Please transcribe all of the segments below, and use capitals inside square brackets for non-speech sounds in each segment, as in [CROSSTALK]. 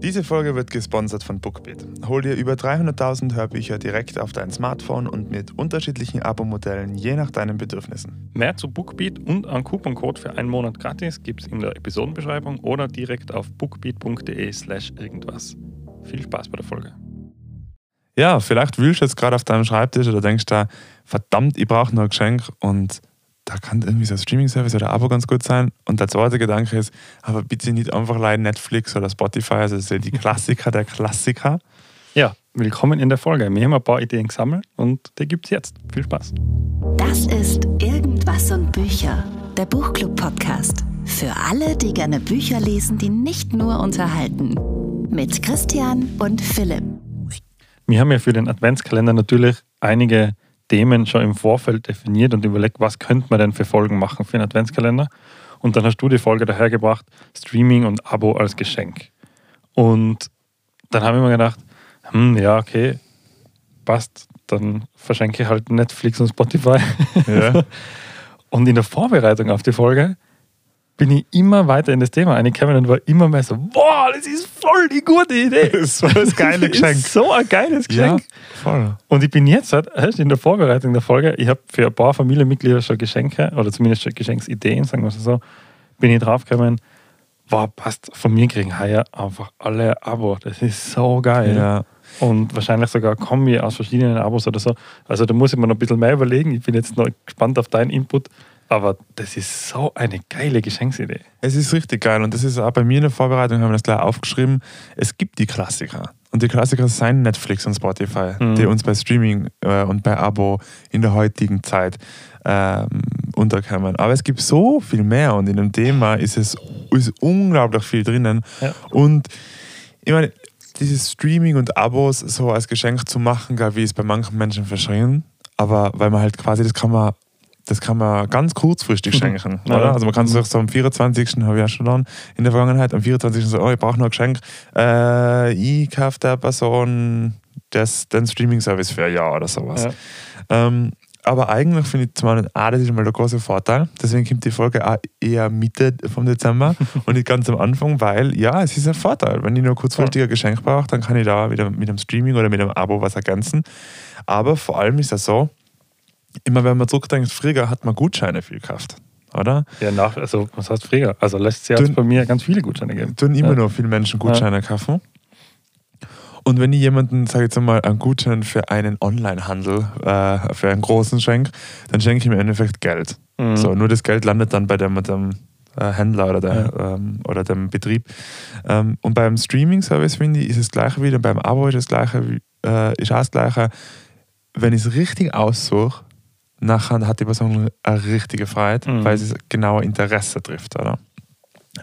Diese Folge wird gesponsert von Bookbeat. Hol dir über 300.000 Hörbücher direkt auf dein Smartphone und mit unterschiedlichen Abo-Modellen je nach deinen Bedürfnissen. Mehr zu Bookbeat und einen Couponcode für einen Monat gratis gibt es in der Episodenbeschreibung oder direkt auf bookbeat.de slash irgendwas. Viel Spaß bei der Folge. Ja, vielleicht wühlst du jetzt gerade auf deinem Schreibtisch oder denkst da, verdammt, ich brauche noch ein Geschenk und da kann irgendwie so ein Streaming-Service oder Abo ganz gut sein. Und der zweite Gedanke ist, aber bitte nicht einfach leider Netflix oder Spotify, also das sind die Klassiker der Klassiker. Ja, willkommen in der Folge. Wir haben ein paar Ideen gesammelt und die gibt es jetzt. Viel Spaß. Das ist Irgendwas und Bücher, der Buchclub-Podcast. Für alle, die gerne Bücher lesen, die nicht nur unterhalten. Mit Christian und Philipp. Wir haben ja für den Adventskalender natürlich einige Themen schon im Vorfeld definiert und überlegt, was könnte man denn für Folgen machen für einen Adventskalender. Und dann hast du die Folge dahergebracht, Streaming und Abo als Geschenk. Und dann habe ich mir gedacht, hm, ja, okay, passt, dann verschenke ich halt Netflix und Spotify. Ja. [LAUGHS] und in der Vorbereitung auf die Folge bin ich immer weiter in das Thema eingekommen und war immer mehr so, boah, das ist voll die gute Idee. [LAUGHS] Das ist ein geiles Geschenk. so ein geiles Geschenk. Ja, voll. Und ich bin jetzt halt in der Vorbereitung der Folge, ich habe für ein paar Familienmitglieder schon Geschenke oder zumindest schon Geschenksideen, sagen wir es so, bin ich draufgekommen, wow, passt, von mir kriegen heuer einfach alle Abo. Das ist so geil. Ja. Und wahrscheinlich sogar Kombi aus verschiedenen Abos oder so. Also da muss ich mir noch ein bisschen mehr überlegen. Ich bin jetzt noch gespannt auf deinen Input. Aber das ist so eine geile Geschenksidee. Es ist richtig geil und das ist auch bei mir in der Vorbereitung, haben wir das gleich aufgeschrieben. Es gibt die Klassiker. Und die Klassiker sind Netflix und Spotify, mhm. die uns bei Streaming äh, und bei Abo in der heutigen Zeit ähm, unterkommen. Aber es gibt so viel mehr und in dem Thema ist es ist unglaublich viel drinnen. Ja. Und ich meine, dieses Streaming und Abos so als Geschenk zu machen, glaube ich, ist bei manchen Menschen verschrien. Aber weil man halt quasi, das kann man das kann man ganz kurzfristig mhm. schenken. Mhm. Oder? Also man kann sich so am 24. habe ich ja schon dann in der Vergangenheit, am 24. so, oh, ich brauche noch ein Geschenk. Äh, ich kaufe der Person das, den Streaming-Service für ein Jahr oder sowas. Ja. Ähm, aber eigentlich finde ich zum einen, ah, das ist mal der große Vorteil. Deswegen kommt die Folge auch eher Mitte vom Dezember [LAUGHS] und nicht ganz am Anfang, weil ja, es ist ein Vorteil. Wenn ich nur kurzfristig ein Geschenk brauche, dann kann ich da wieder mit einem Streaming oder mit einem Abo was ergänzen. Aber vor allem ist es so, immer wenn man zurückdenkt, früher hat man Gutscheine viel gekauft, oder? Ja, nach, also was heißt früher? Also lässt sich jetzt bei mir ganz viele Gutscheine geben. Tun immer ja. noch viele Menschen Gutscheine ja. kaufen. Und wenn ich jemanden, sage ich jetzt mal, einen Gutschein für einen Onlinehandel, äh, für einen großen schenke, dann schenke ich im Endeffekt Geld. Mhm. So, nur das Geld landet dann bei dem, dem äh, Händler oder, der, ja. ähm, oder dem Betrieb. Ähm, und beim Streaming-Service, finde ich, ist es gleiche wieder. Beim Abo ist das gleiche, äh, ist auch das gleiche. Wenn ich es richtig aussuche, nachher hat die Person eine richtige Freiheit, mhm. weil sie genauer Interesse trifft, oder?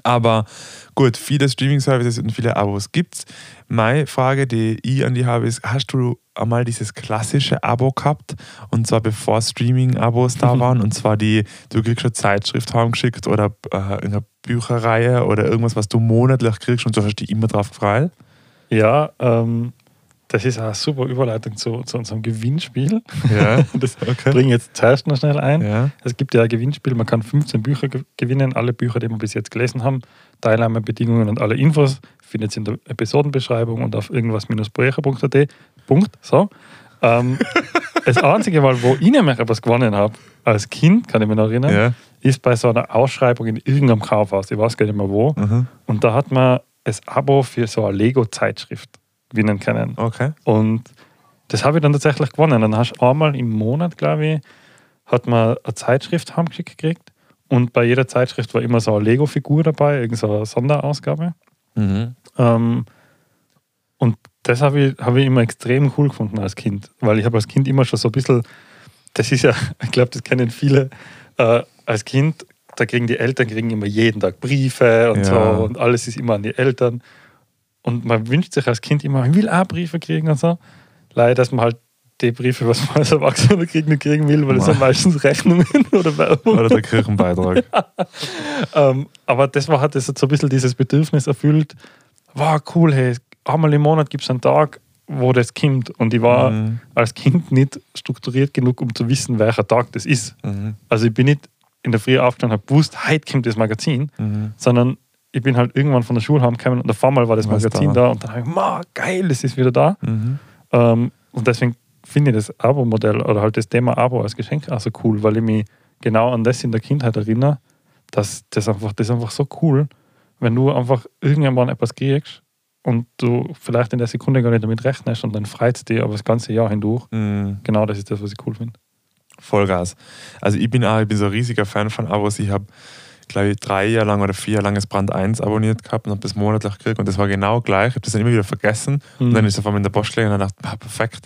Aber gut, viele Streaming-Services und viele Abos gibt es. Meine Frage, die ich an die habe, ist: Hast du einmal dieses klassische Abo gehabt? Und zwar bevor Streaming-Abos da waren? Und zwar die, du kriegst schon Zeitschrift heimgeschickt oder äh, eine Bücherreihe oder irgendwas, was du monatlich kriegst und du hast dich immer drauf gefreut? Ja, ähm, das ist eine super Überleitung zu, zu unserem Gewinnspiel. Ja, [LAUGHS] das okay. bringe ich jetzt zuerst noch schnell ein. Ja. Es gibt ja ein Gewinnspiel, man kann 15 Bücher gewinnen, alle Bücher, die wir bis jetzt gelesen haben. Teilnahmebedingungen und alle Infos findet ihr in der Episodenbeschreibung und auf irgendwas-brecher.at. Punkt. So. Ähm, [LAUGHS] das einzige Mal, wo ich nämlich etwas gewonnen habe, als Kind, kann ich mich noch erinnern, ja. ist bei so einer Ausschreibung in irgendeinem Kaufhaus, ich weiß gar nicht mehr wo. Mhm. Und da hat man das Abo für so eine Lego-Zeitschrift gewinnen können. Okay. Und das habe ich dann tatsächlich gewonnen. Dann hast du einmal im Monat, glaube ich, hat man eine Zeitschrift heimgeschickt gekriegt. Und bei jeder Zeitschrift war immer so eine Lego-Figur dabei, irgendeine Sonderausgabe. Mhm. Ähm, und das habe ich, hab ich immer extrem cool gefunden als Kind, weil ich habe als Kind immer schon so ein bisschen, das ist ja, [LAUGHS] ich glaube, das kennen viele, äh, als Kind, da kriegen die Eltern kriegen immer jeden Tag Briefe und ja. so und alles ist immer an die Eltern. Und man wünscht sich als Kind immer, man will auch Briefe kriegen und so. Leider, dass man halt die Briefe, was man als Erwachsener kriegen, nicht kriegen will, weil es sind meistens Rechnungen [LAUGHS] oder Werbung. Oder der Kirchenbeitrag. [LAUGHS] ja. ähm, aber das war, hat das so ein bisschen dieses Bedürfnis erfüllt. War cool, hey, einmal im Monat gibt es einen Tag, wo das kommt. Und ich war mhm. als Kind nicht strukturiert genug, um zu wissen, welcher Tag das ist. Mhm. Also ich bin nicht in der Früh aufgestanden und habe gewusst, heute kommt das Magazin, mhm. sondern ich bin halt irgendwann von der Schule heimgekommen und auf einmal war das Magazin da? da. und dann habe ich, ma, geil, es ist wieder da. Mhm. Ähm, und deswegen finde ich das Abo-Modell oder halt das Thema Abo als Geschenk auch so cool, weil ich mich genau an das in der Kindheit erinnere, dass das einfach, das ist einfach so cool, wenn du einfach irgendwann etwas kriegst und du vielleicht in der Sekunde gar nicht damit rechnest und dann freut es dich aber das ganze Jahr hindurch. Mhm. Genau das ist das, was ich cool finde. Vollgas. Also ich bin auch, ich bin so ein riesiger Fan von Abos. Ich habe, glaube ich, drei Jahre lang oder vier Jahre lang das Brand 1 abonniert gehabt und habe das monatlich gekriegt und das war genau gleich. Ich habe das dann immer wieder vergessen und dann ist es auf einmal in der Post gelegen und dann dachte ich, ah, perfekt.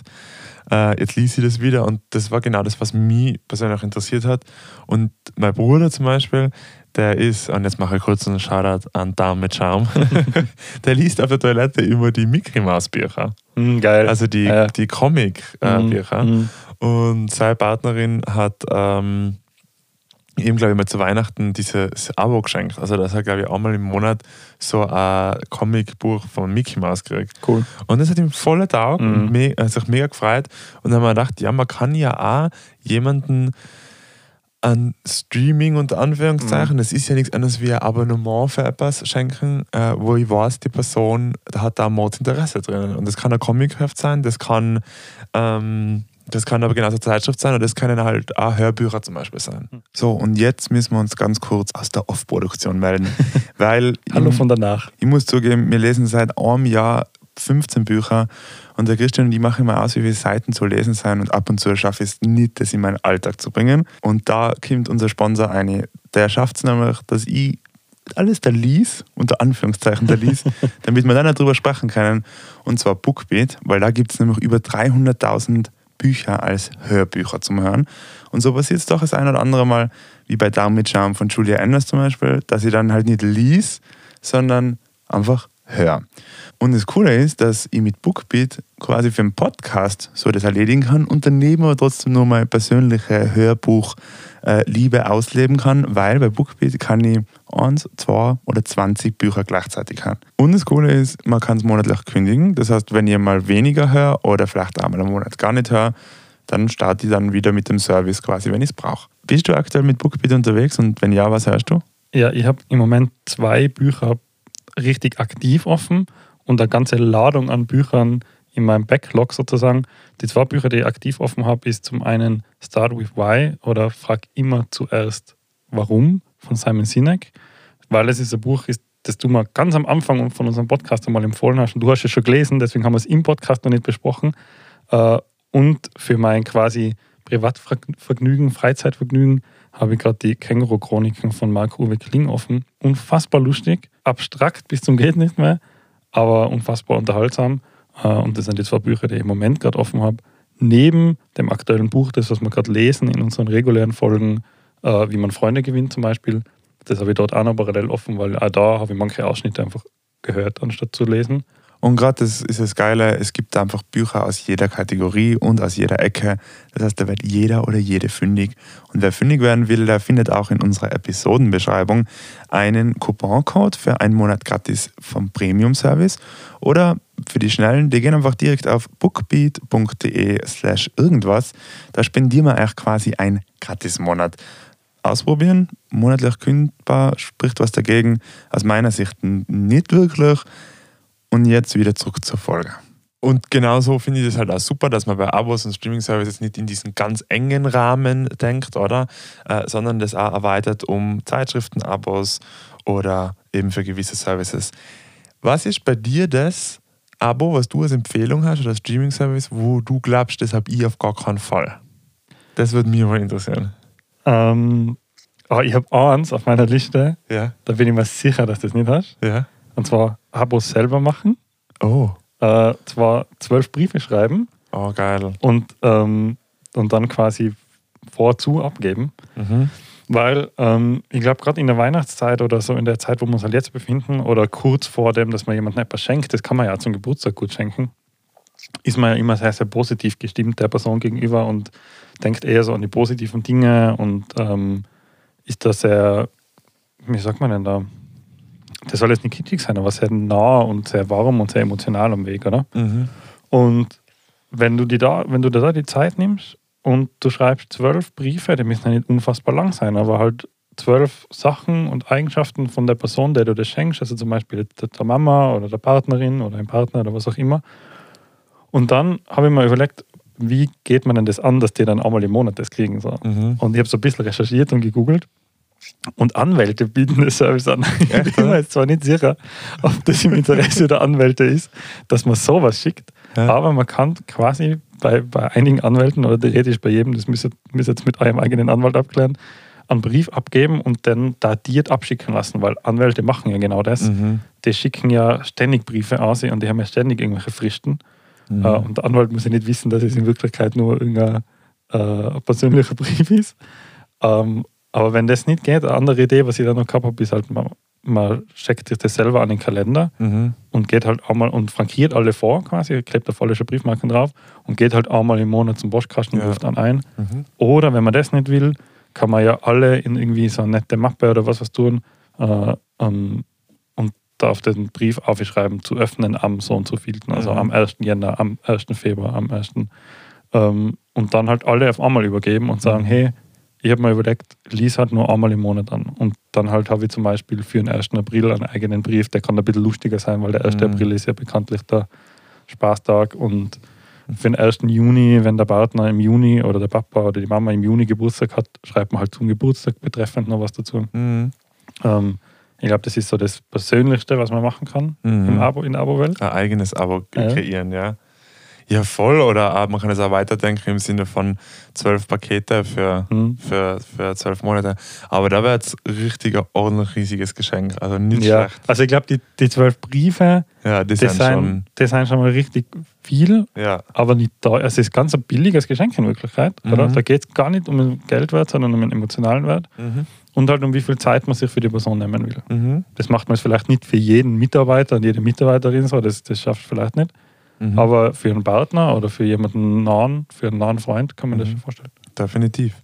Äh, jetzt liest ich das wieder und das war genau das, was mich persönlich auch interessiert hat. Und mein Bruder zum Beispiel, der ist, und jetzt mache ich kurz einen Shoutout an Darm mit Charme, [LAUGHS] der liest auf der Toilette immer die Mickey Mouse Bücher. Mhm, geil. Also die, Ja. die Comic-Bücher. Mhm. Und seine Partnerin hat ähm, ihm, glaube ich, mal zu Weihnachten dieses Abo geschenkt. Also, dass er, glaube ich, einmal im Monat so ein Comicbuch von Mickey Mouse kriegt. Cool. Und das hat ihm voller Tag Mhm. me hat sich mega gefreut. Und dann haben wir gedacht, ja, man kann ja auch jemanden an Streaming unter Anführungszeichen, das ist ja nichts anderes wie ein Abonnement für etwas schenken, äh, wo ich weiß, die Person da hat da ein Mordinteresse drin. Und das kann ein Comicheft sein, das kann, ähm, das kann aber genauso Zeitschrift sein und das können halt auch Hörbücher zum Beispiel sein. So, und jetzt müssen wir uns ganz kurz aus der Off-Produktion melden, [LAUGHS] weil Hallo von danach. ich muss zugeben, wir lesen seit einem Jahr 15 Bücher und der Christian und ich machen immer aus, wie viele Seiten zu lesen sein und ab und zu schaffe ich es nicht, das in meinen Alltag zu bringen. Und da kommt unser Sponsor eine. Der schafft es nämlich, dass ich alles da lies, unter Anführungszeichen da lies, [LAUGHS] damit wir dann darüber sprechen können. Und zwar Bookbeat, weil da gibt es nämlich über 300.000 Bücher als Hörbücher zum Hören. Und so passiert es doch das ein oder andere Mal, wie bei Down mit Charme von Julia Enders zum Beispiel, dass ich dann halt nicht lies, sondern einfach höre. Und das Coole ist, dass ich mit Bookbeat quasi für einen Podcast so das erledigen kann und daneben aber trotzdem nur meine persönliche Hörbuch-Liebe ausleben kann, weil bei Bookbeat kann ich eins, zwei oder 20 Bücher gleichzeitig hören. Und das Coole ist, man kann es monatlich kündigen. Das heißt, wenn ich mal weniger höre oder vielleicht einmal im Monat gar nicht höre, dann starte ich dann wieder mit dem Service quasi, wenn ich es brauche. Bist du aktuell mit Bookbeat unterwegs und wenn ja, was hörst du? Ja, ich habe im Moment zwei Bücher richtig aktiv offen und eine ganze Ladung an Büchern in meinem Backlog sozusagen. Die zwei Bücher, die ich aktiv offen habe, ist zum einen Start with Why oder Frag immer zuerst Warum von Simon Sinek, weil es ist ein Buch, das du mal ganz am Anfang von unserem Podcast einmal empfohlen hast und du hast es schon gelesen, deswegen haben wir es im Podcast noch nicht besprochen. Äh, Und für mein quasi Privatvergnügen, Freizeitvergnügen habe ich gerade die Känguru-Chroniken von Marc-Uwe Kling offen. Unfassbar lustig, abstrakt bis zum geht nicht mehr, aber unfassbar unterhaltsam. Äh, Und das sind die zwei Bücher, die ich im Moment gerade offen habe. Neben dem aktuellen Buch, das, was wir gerade lesen in unseren regulären Folgen, äh, wie man Freunde gewinnt zum Beispiel, das habe ich dort auch noch parallel offen, weil auch da habe ich manche Ausschnitte einfach gehört, anstatt zu lesen. Und gerade das ist das Geile, es gibt einfach Bücher aus jeder Kategorie und aus jeder Ecke. Das heißt, da wird jeder oder jede fündig. Und wer fündig werden will, der findet auch in unserer Episodenbeschreibung einen Couponcode für einen Monat gratis vom Premium-Service. Oder für die Schnellen, die gehen einfach direkt auf bookbeat.de slash irgendwas. Da spendieren wir euch quasi ein Gratis-Monat. Ausprobieren, monatlich kündbar, spricht was dagegen. Aus meiner Sicht nicht wirklich. Und jetzt wieder zurück zur Folge. Und genauso finde ich das halt auch super, dass man bei Abos und Streaming-Services nicht in diesen ganz engen Rahmen denkt, oder? Äh, sondern das auch erweitert um Zeitschriften-Abos oder eben für gewisse Services. Was ist bei dir das Abo, was du als Empfehlung hast oder Streaming-Service, wo du glaubst, das habe ich auf gar keinen Fall? Das würde mich mal interessieren. Ähm, aber ich habe eins auf meiner Liste, Ja, da bin ich mir sicher, dass du das nicht hast. ja. Und zwar Abos selber machen. Oh, Äh, zwar zwölf Briefe schreiben oh geil. und, ähm, und dann quasi vorzu abgeben. Mhm. Weil ähm, ich glaube, gerade in der Weihnachtszeit oder so in der Zeit, wo wir uns halt jetzt befinden, oder kurz vor dem, dass man jemandem etwas schenkt, das kann man ja zum Geburtstag gut schenken, ist man ja immer sehr, sehr positiv gestimmt der Person gegenüber und denkt eher so an die positiven Dinge und ähm, ist da sehr, wie sagt man denn da? Das soll jetzt nicht kitschig sein, aber sehr nah und sehr warm und sehr emotional am Weg, oder? Mhm. Und wenn du, die da, wenn du da die Zeit nimmst und du schreibst zwölf Briefe, die müssen ja nicht unfassbar lang sein, aber halt zwölf Sachen und Eigenschaften von der Person, der du das schenkst, also zum Beispiel der, der Mama oder der Partnerin oder ein Partner oder was auch immer. Und dann habe ich mir überlegt, wie geht man denn das an, dass die dann einmal im Monat das kriegen? So. Mhm. Und ich habe so ein bisschen recherchiert und gegoogelt. Und Anwälte bieten das Service an. [LAUGHS] Ich bin mir jetzt zwar nicht sicher, ob das im Interesse der Anwälte ist, dass man sowas schickt, Ja. aber man kann quasi bei, bei einigen Anwälten oder theoretisch bei jedem, das müsst ihr, müsst ihr jetzt mit eurem eigenen Anwalt abklären, einen Brief abgeben und dann datiert abschicken lassen, weil Anwälte machen ja genau das. Mhm. Die schicken ja ständig Briefe aus und die haben ja ständig irgendwelche Fristen. Mhm. Äh, und der Anwalt muss ja nicht wissen, dass es in Wirklichkeit nur irgendein äh, persönlicher [LAUGHS] Brief ist. Ähm, aber wenn das nicht geht, eine andere Idee, was ich da noch gehabt habe, ist halt, man, man checkt sich das selber an den Kalender Mhm. und geht halt einmal und frankiert alle vor, quasi, klebt da falsche Briefmarken drauf und geht halt einmal im Monat zum Postkasten und Ja. ruft dann ein. Mhm. Oder wenn man das nicht will, kann man ja alle in irgendwie so eine nette Mappe oder was was tun äh, ähm, und da auf den Brief aufschreiben, zu öffnen am so und so vielten, also Mhm. am 1. Jänner, am 1. Februar, am 1. Ähm, und dann halt alle auf einmal übergeben und sagen, Mhm. hey, ich habe mir überlegt, lies halt nur einmal im Monat an. Und dann halt habe ich zum Beispiel für den 1. April einen eigenen Brief, der kann ein bisschen lustiger sein, weil der 1. Mhm. April ist ja bekanntlich der Spaßtag und für den 1. Juni, wenn der Partner im Juni oder der Papa oder die Mama im Juni Geburtstag hat, schreibt man halt zum Geburtstag betreffend noch was dazu. Mhm. Ähm, ich glaube, das ist so das Persönlichste, was man machen kann Mhm. im Abo, in der Abo-Welt. Ein eigenes Abo Ja. kreieren, ja. Ja, voll. Oder auch, man kann es auch weiterdenken im Sinne von zwölf Pakete für, Mhm. für, für zwölf Monate. Aber da wäre jetzt richtig ein ordentlich riesiges Geschenk. Also nicht Ja, schlecht. also ich glaube, die, die zwölf Briefe, Ja, die das sind schon. das sind schon mal richtig viel, Ja. aber nicht da. Also es ist ganz ein billiges Geschenk in Wirklichkeit. Oder? Mhm. Da geht es gar nicht um den Geldwert, sondern um den emotionalen Wert Mhm. Und halt um wie viel Zeit man sich für die Person nehmen will. Mhm. Das macht man jetzt vielleicht nicht für jeden Mitarbeiter und jede Mitarbeiterin so, das, das schafft vielleicht nicht. Mhm. Aber für einen Partner oder für jemanden nahen, für einen nahen Freund kann man das Mhm. schon vorstellen. Definitiv.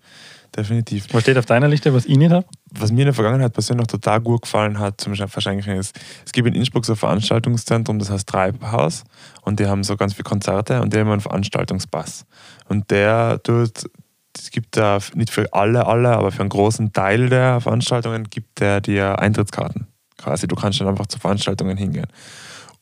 Definitiv. Was steht auf deiner Liste, was ich nicht habe? Was mir in der Vergangenheit persönlich total gut gefallen hat, zum Verschenken ist, es gibt in Innsbruck so ein Veranstaltungszentrum, das heißt Treibhaus und die haben so ganz viele Konzerte und die haben einen Veranstaltungspass. Und der tut, es gibt da nicht für alle, alle, aber für einen großen Teil der Veranstaltungen gibt der dir Eintrittskarten. Quasi, du kannst dann einfach zu Veranstaltungen hingehen.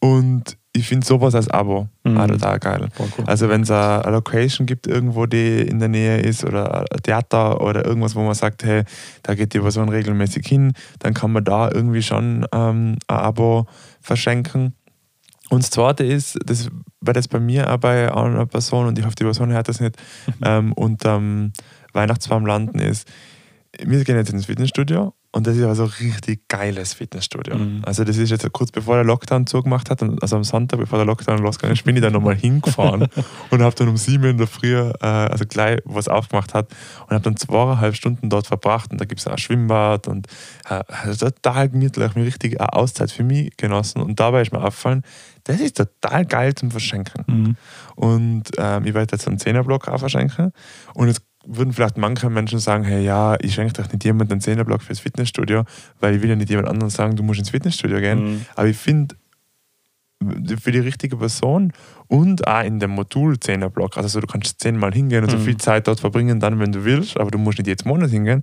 Und ich finde sowas als Abo Mhm. auch total geil. Cool. Also wenn es eine Location gibt irgendwo, die in der Nähe ist oder ein Theater oder irgendwas, wo man sagt, hey, da geht die Person regelmäßig hin, dann kann man da irgendwie schon ähm, ein Abo verschenken. Und das Zweite ist, das war jetzt bei mir auch bei einer Person und ich hoffe, die Person hört das nicht, ähm, unterm Weihnachtsbaum landen ist, wir gehen jetzt ins Fitnessstudio und das ist aber so ein richtig geiles Fitnessstudio. Mhm. Also das ist jetzt kurz bevor der Lockdown zugemacht hat, also am Sonntag, bevor der Lockdown losgegangen ist, bin ich dann nochmal hingefahren [LAUGHS] und habe dann um sieben in der Früh, äh, also gleich was aufgemacht hat und habe dann zweieinhalb Stunden dort verbracht und da gibt es ein Schwimmbad und äh, also total gemütlich, mir richtig eine Auszeit für mich genossen und dabei ist mir aufgefallen, das ist total geil zum Verschenken. Mhm. Und ähm, ich werde jetzt einen Zehnerblock auch verschenken. Und jetzt würden vielleicht manche Menschen sagen, hey, ja, ich schenke doch nicht jemandem einen Zehnerblock fürs Fitnessstudio, weil ich will ja nicht jemand anderen sagen, du musst ins Fitnessstudio gehen. Mhm. Aber ich finde, für die richtige Person und auch in dem Modul Zehnerblock, also so, du kannst zehnmal hingehen und so Mhm. viel Zeit dort verbringen, dann, wenn du willst, aber du musst nicht jeden Monat hingehen,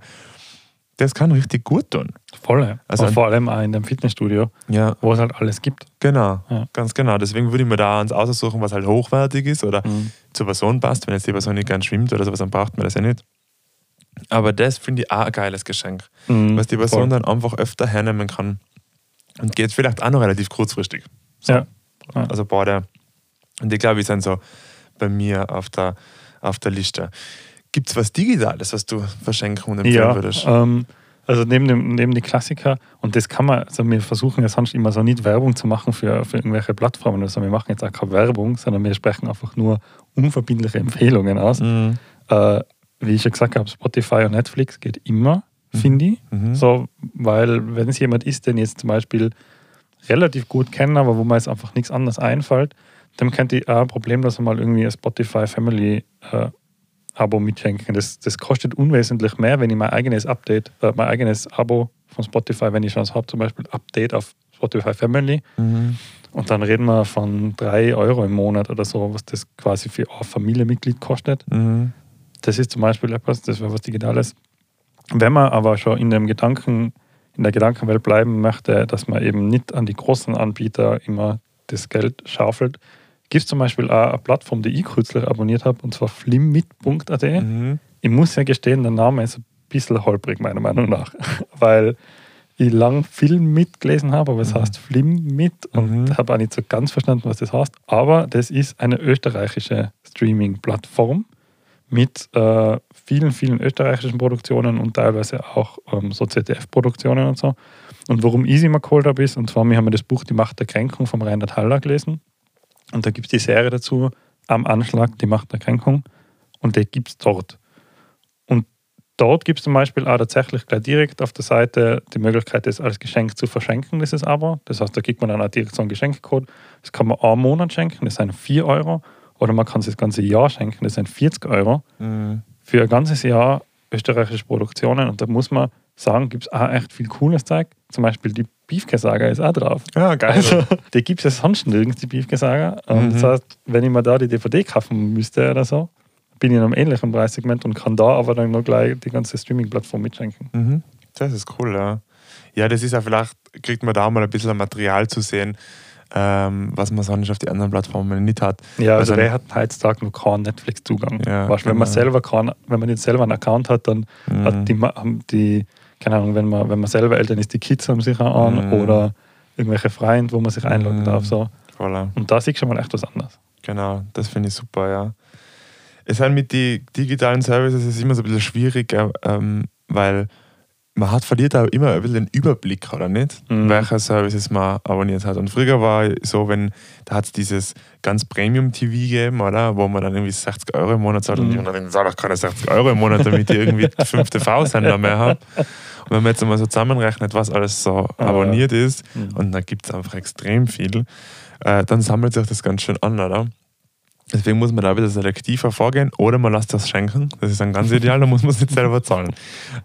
das kann richtig gut tun. Voll. Also- vor allem auch in dem Fitnessstudio, Ja, wo es halt alles gibt. genau, Ja. ganz genau. Deswegen würde ich mir da eins aussuchen, was halt hochwertig ist oder Mhm. zur Person passt. Wenn jetzt die Person nicht gern schwimmt oder sowas, dann braucht man das ja nicht. Aber das finde ich auch ein geiles Geschenk, Mhm. was die Person Voll. dann einfach öfter hernehmen kann. Und geht vielleicht auch noch relativ kurzfristig. So. Ja. Ja. Also beide. Und ich glaube, die sind so bei mir auf der, auf der Liste. Gibt es was Digitales, was du verschenken und empfehlen Ja, würdest? ähm, also neben, dem, neben die Klassiker, und das kann man, also wir versuchen ja sonst immer so nicht Werbung zu machen für, für irgendwelche Plattformen. Also wir machen jetzt auch keine Werbung, sondern wir sprechen einfach nur unverbindliche Empfehlungen aus. Mhm. Äh, wie ich schon gesagt habe, Spotify und Netflix geht immer, finde ich. Mhm. So, weil wenn es jemand ist, den ich jetzt zum Beispiel relativ gut kenne, aber wo mir jetzt einfach nichts anderes einfällt, dann könnte ich auch problemlos mal irgendwie ein Spotify Family äh, Abo mitschenken. Das, das kostet unwesentlich mehr, wenn ich mein eigenes Update, äh, mein eigenes Abo von Spotify, wenn ich schon habe, zum Beispiel Update auf Spotify Family. Mhm. Und dann reden wir von 3 Euro im Monat oder so, was das quasi für ein Familienmitglied kostet. Mhm. Das ist zum Beispiel etwas, das wäre was Digitales. Wenn man aber schon in dem Gedanken, in der Gedankenwelt bleiben möchte, dass man eben nicht an die großen Anbieter immer das Geld schaufelt, gibt es zum Beispiel auch eine Plattform, die ich kürzlich abonniert habe, und zwar flimmit.at. Mhm. Ich muss ja gestehen, der Name ist ein bisschen holprig, meiner Meinung nach, [LAUGHS] weil ich lang Film mitgelesen habe, aber es Mhm. heißt Flim mit und Mhm. habe auch nicht so ganz verstanden, was das heißt. Aber das ist eine österreichische Streaming-Plattform mit äh, vielen, vielen österreichischen Produktionen und teilweise auch ähm, so ZDF-Produktionen und so. Und warum ich sie mal geholt habe, ist, und zwar, wir haben das Buch Die Macht der Kränkung vom Reinhard Haller gelesen. Und da gibt es die Serie dazu, Am Anschlag, Die Macht der Kränkung. Und die gibt es dort. Und dort gibt es zum Beispiel auch tatsächlich gleich direkt auf der Seite die Möglichkeit, das als Geschenk zu verschenken, dieses Abo. Das heißt, da kriegt man dann auch direkt so einen Geschenkcode. Das kann man einen Monat schenken, das sind 4 Euro. Oder man kann es das ganze Jahr schenken, das sind 40 Euro. Mhm. Für ein ganzes Jahr österreichische Produktionen. Und da muss man sagen, gibt es auch echt viel cooles Zeug. Zum Beispiel die Beefke-Saga ist auch drauf. Ja, geil. Also, die gibt es ja sonst nirgends, die Beefke-Saga. Und Mhm. Das heißt, wenn ich mir da die DVD kaufen müsste oder so, bin ich in einem ähnlichen Preissegment und kann da aber dann noch gleich die ganze Streaming-Plattform mitschenken. Mhm. Das ist cool, ja. Ja, das ist ja vielleicht, kriegt man da mal ein bisschen Material zu sehen, ähm, was man sonst auf die anderen Plattformen nicht hat. Ja, also, Also- wer hat heutzutage noch keinen Netflix-Zugang? Ja, weißt, wenn man genau. selber keinen, wenn man nicht selber einen Account hat, dann Mhm. hat die, die, keine Ahnung, wenn man, wenn man selber Eltern ist, die Kids haben sich auch an Mhm. oder irgendwelche Freunde, wo man sich einloggen Mhm. darf. So. Voilà. Und da siehst du schon mal echt was anderes. Genau, das finde ich super, ja. Es halt mit den digitalen Services ist immer so ein bisschen schwierig, äh, ähm, weil man hat, verliert auch immer ein bisschen den Überblick, oder nicht? Mhm. Welche Services man abonniert hat. Und früher war so, wenn, da hat es dieses ganz Premium-TV gegeben, oder? Wo man dann irgendwie 60 Euro im Monat zahlt und Mhm. ich dann zahle doch keine 60 Euro im Monat, damit ich irgendwie [LAUGHS] fünf TV-Sender mehr habe. Und wenn man jetzt mal so zusammenrechnet, was alles so Ah, abonniert ist, Mhm. und da gibt es einfach extrem viel, äh, dann sammelt sich das ganz schön an, oder? Deswegen muss man da wieder selektiver vorgehen oder man lässt das schenken. Das ist dann ganz ideal, da muss man es nicht selber zahlen.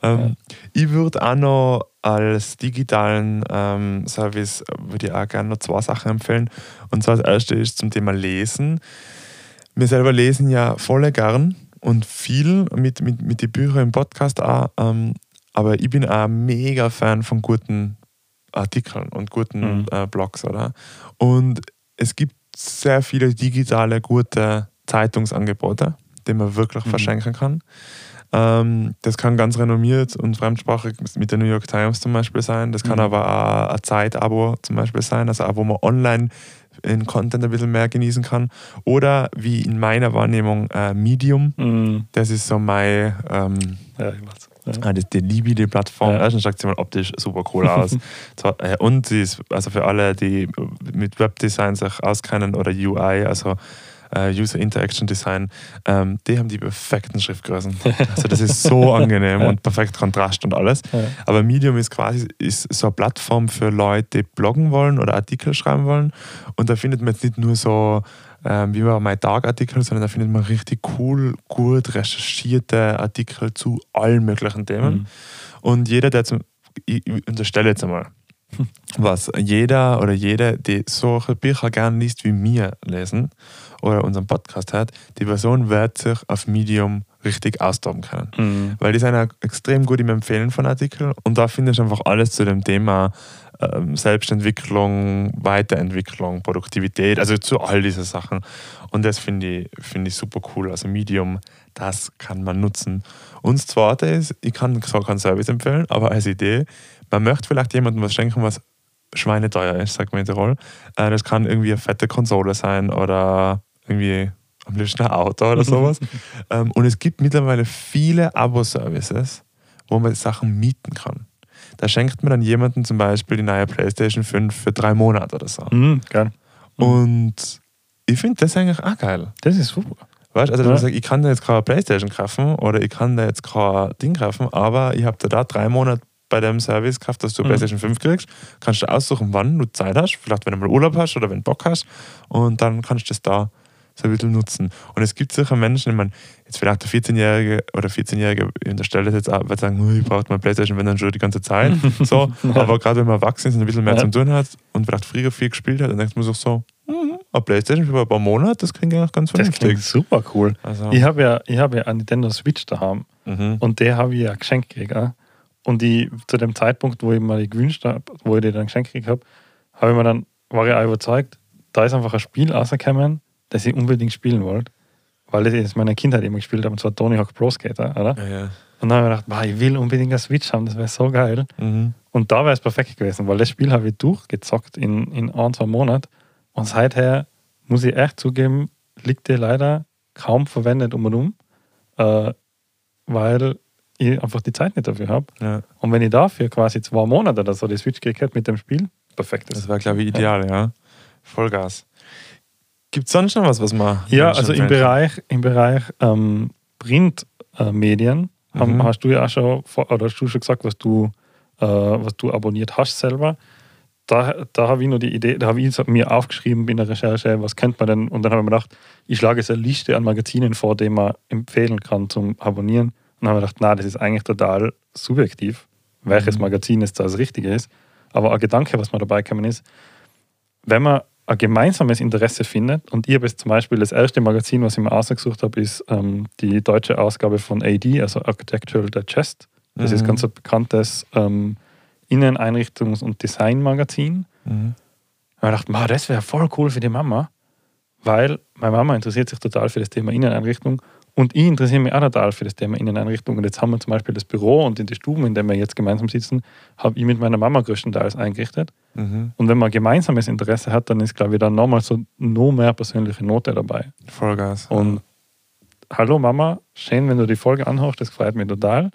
Ähm, Ich würde auch noch als digitalen ähm, Service würde ich auch gerne noch zwei Sachen empfehlen. Und zwar das erste ist zum Thema Lesen. Wir selber lesen ja voll gern und viel mit, mit, mit den Büchern im Podcast auch. Ähm, aber ich bin auch mega Fan von guten Artikeln und guten Mhm. äh, Blogs, oder? Und es gibt sehr viele digitale, gute Zeitungsangebote, die man wirklich Mhm. verschenken kann. Ähm, das kann ganz renommiert und fremdsprachig mit der New York Times zum Beispiel sein. Das kann Mhm. aber auch ein Zeitabo zum Beispiel sein, also auch, wo man online den Content ein bisschen mehr genießen kann. Oder wie in meiner Wahrnehmung äh, Medium. Mhm. Das ist so mein, ähm, Ja. Ja. ah, das, die die Plattform. Ja. Erstens schaut sie mal optisch super cool aus. [LAUGHS] Äh, und sie ist, also für alle, die mit Webdesign sich auskennen oder UI, also äh, User Interaction Design, ähm, die haben die perfekten Schriftgrößen. Also das ist so [LAUGHS] angenehm und perfekt Kontrast und alles. Aber Medium ist quasi ist so eine Plattform für Leute, die bloggen wollen oder Artikel schreiben wollen. Und da findet man jetzt nicht nur so ähm, wie bei My Tag Artikel, sondern da findet man richtig cool, gut recherchierte Artikel zu allen möglichen Themen. Mhm. Und jeder, der zum, ich unterstelle jetzt einmal, [LAUGHS] was jeder oder jede, die solche Bücher gern liest wie wir lesen oder unseren Podcast hat, die Person wird sich auf Medium richtig austoben können. Mhm. Weil die sind auch extrem gut im Empfehlen von Artikeln und da findest du einfach alles zu dem Thema Selbstentwicklung, Weiterentwicklung, Produktivität, also zu all diesen Sachen. Und das finde ich, finde ich super cool. Also Medium, das kann man nutzen. Und das Zweite ist, ich kann so keinen Service empfehlen, aber als Idee, man möchte vielleicht jemandem was schenken, was schweineteuer ist, sagt man in Tirol. Äh, das kann irgendwie eine fette Konsole sein oder irgendwie am liebsten ein Auto oder sowas. ähm, und es gibt mittlerweile viele Abo-Services, wo man Sachen mieten kann. Da schenkt man dann jemandem zum Beispiel die neue PlayStation 5 für drei Monate oder so. Mhm. Geil. Und ich finde das eigentlich auch geil. Das ist super. Weißt? Also, Ja. du ich kann da jetzt keine Playstation kaufen oder ich kann da jetzt kein Ding kaufen, aber ich habe da, da drei Monate bei dem Service gekauft, dass du Mhm. Playstation 5 kriegst. Kannst du aussuchen, wann du Zeit hast, vielleicht wenn du mal Urlaub hast oder wenn du Bock hast und dann kannst du das da so ein bisschen nutzen. Und es gibt sicher Menschen, ich meine, jetzt vielleicht der 14-Jährige oder 14-Jährige, ich unterstelle das jetzt auch, wird sagen, "Ui, ich brauche meine Playstation, wenn dann schon die ganze Zeit. [LAUGHS] so. Aber gerade wenn man erwachsen ist und ein bisschen mehr Ja. zu tun hat und vielleicht früher viel gespielt hat, dann denkt man sich so, mhm, ein Playstation für ein paar Monate, das klingt eigentlich ganz Das vernünftig. klingt super cool. Also, Ich habe ja, ich hab ja eine Nintendo Switch daheim mhm. und der habe ich ja geschenkt gekriegt. auch. Und ich, zu dem Zeitpunkt, wo ich mir die gewünscht habe, wo ich die dann geschenkt gekriegt habe, habe ich mir dann, war ich auch überzeugt, da ist einfach ein Spiel rausgekommen, das ich unbedingt spielen wollte. Weil ich das in meiner Kindheit immer gespielt habe, und zwar Tony Hawk Pro Skater, oder? ja, ja. Und dann habe ich gedacht, wow, ich will unbedingt eine Switch haben, das wäre so geil. Mhm. Und da wäre es perfekt gewesen, weil das Spiel habe ich durchgezockt in, in ein, zwei Monaten. Und seither muss ich echt zugeben, liegt der leider kaum verwendet um und um, äh, weil ich einfach die Zeit nicht dafür habe. ja. Und wenn ich dafür quasi zwei Monate oder so die Switch gekriegt mit dem Spiel, perfekt. Das war, glaube ich, ideal, ja. Vollgas. Gibt es sonst noch was, was man. Ja, also im Bereich, im Bereich ähm, Printmedien Mhm. hast du ja auch schon, oder hast du schon gesagt, was du, äh, was du abonniert hast selber. Da, da habe ich nur die Idee, da habe ich mir aufgeschrieben in der Recherche, was könnte man denn, und dann habe ich mir gedacht, ich schlage jetzt eine Liste an Magazinen vor, die man empfehlen kann zum Abonnieren. Und dann habe ich gedacht, na, das ist eigentlich total subjektiv, welches Mhm. Magazin da das Richtige ist. Aber ein Gedanke, was mir dabei gekommen ist, wenn man ein gemeinsames Interesse findet, und ich habe jetzt zum Beispiel das erste Magazin, was ich mir ausgesucht habe, ist ähm, die deutsche Ausgabe von AD, also Architectural Digest. Das ist Mhm. ganz ein bekanntes ähm, Inneneinrichtungs- und Designmagazin. Mhm. Und ich dachte, "Ma, das wäre voll cool für die Mama, weil meine Mama interessiert sich total für das Thema Inneneinrichtung und ich interessiere mich auch total für das Thema Inneneinrichtung. Und jetzt haben wir zum Beispiel das Büro und in die Stuben, in denen wir jetzt gemeinsam sitzen, habe ich mit meiner Mama größtenteils eingerichtet. Mhm. Und wenn man gemeinsames Interesse hat, dann ist, glaube ich, dann nochmal so noch mehr persönliche Note dabei. Vollgas. Und hallo Mama, schön, wenn du die Folge anhörst, das freut mich total.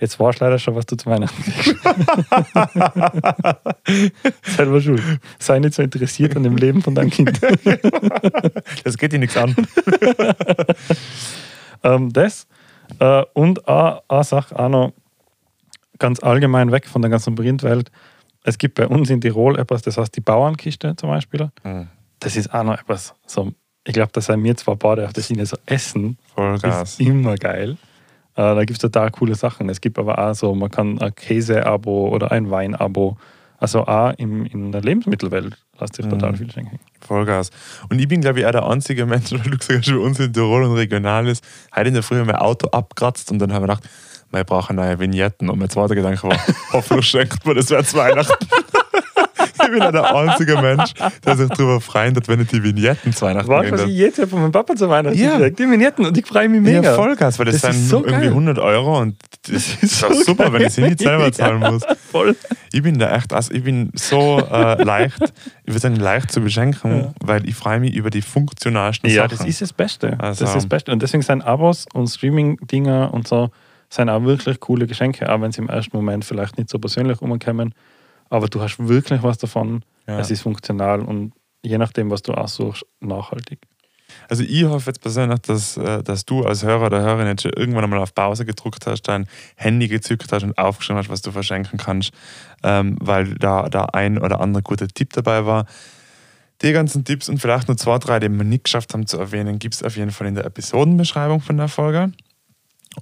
Jetzt warst du leider schon, was du zu Weihnachten kriegst. [LAUGHS] Selber schuld. Sei nicht so interessiert an dem Leben von deinem Kind. [LAUGHS] das geht dir nichts an. [LAUGHS] ähm, das äh, und auch eine Sache auch noch ganz allgemein weg von der ganzen Printwelt. Es gibt bei uns in Tirol etwas, das heißt die Bauernkiste zum Beispiel. Mhm. Das ist auch noch etwas, so, ich glaube, da sind wir zwar beide auf der Schiene, so Essen Vollgas. ist immer geil. Äh, da gibt es total coole Sachen. Es gibt aber auch so, man kann ein Käse-Abo oder ein Wein-Abo. Also auch im, in der Lebensmittelwelt lässt sich total Mhm. viel schenken. Vollgas. Und ich bin, glaube ich, auch der einzige Mensch, weil du gesagt hast, bei uns in Tirol und regional ist, heute in der Früh mein Auto abkratzt und dann haben wir gedacht, wir brauchen neue Vignetten. Und mein zweiter Gedanke war, [LAUGHS] hoffentlich schenkt man das wäre zu Weihnachten. Ich bin auch der einzige Mensch, der sich darüber freut, wenn er die Vignetten zu Weihnachten du, was ich jetzt habe von meinem Papa zu Weihnachten Ja. gekriegt? Die Vignetten und ich freue mich mega. Ja, Vollgas, weil das, Das sind so irgendwie geil. 100 Euro und das, ist auch so super, wenn ich sie nicht selber geil. zahlen muss. Voll. Ich bin da echt, also ich bin so äh, leicht, ich würde sagen, leicht zu beschenken, Ja. weil ich freue mich über die funktionalsten Ja, Sachen. das ist das Beste. Also- das ist das Beste. Und deswegen sind Abos und Streaming-Dinger und so sind auch wirklich coole Geschenke, auch wenn sie im ersten Moment vielleicht nicht so persönlich umkommen. Aber du hast wirklich was davon. Ja. Es ist funktional und je nachdem, was du aussuchst, nachhaltig. Also ich hoffe jetzt persönlich, dass, äh, dass du als Hörer oder Hörerin jetzt schon irgendwann einmal auf Pause gedruckt hast, dein Handy gezückt hast und aufgeschrieben hast, was du verschenken kannst, ähm, weil da, da ein oder andere guter Tipp dabei war. Die ganzen Tipps und vielleicht nur zwei, drei, die wir nicht geschafft haben zu erwähnen, gibt es auf jeden Fall in der Episodenbeschreibung von der Folge.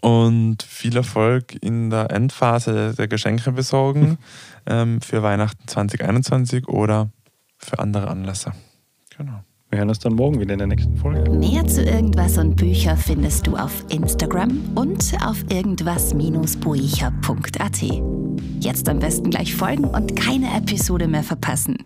Und viel Erfolg in der Endphase der Geschenke besorgen ähm, für Weihnachten 2021 oder für andere Anlässe. Genau. Wir hören uns dann morgen wieder in der nächsten Folge. Mehr zu irgendwas und Bücher findest du auf Instagram und auf irgendwas-buecher.at. Jetzt am besten gleich folgen und keine Episode mehr verpassen.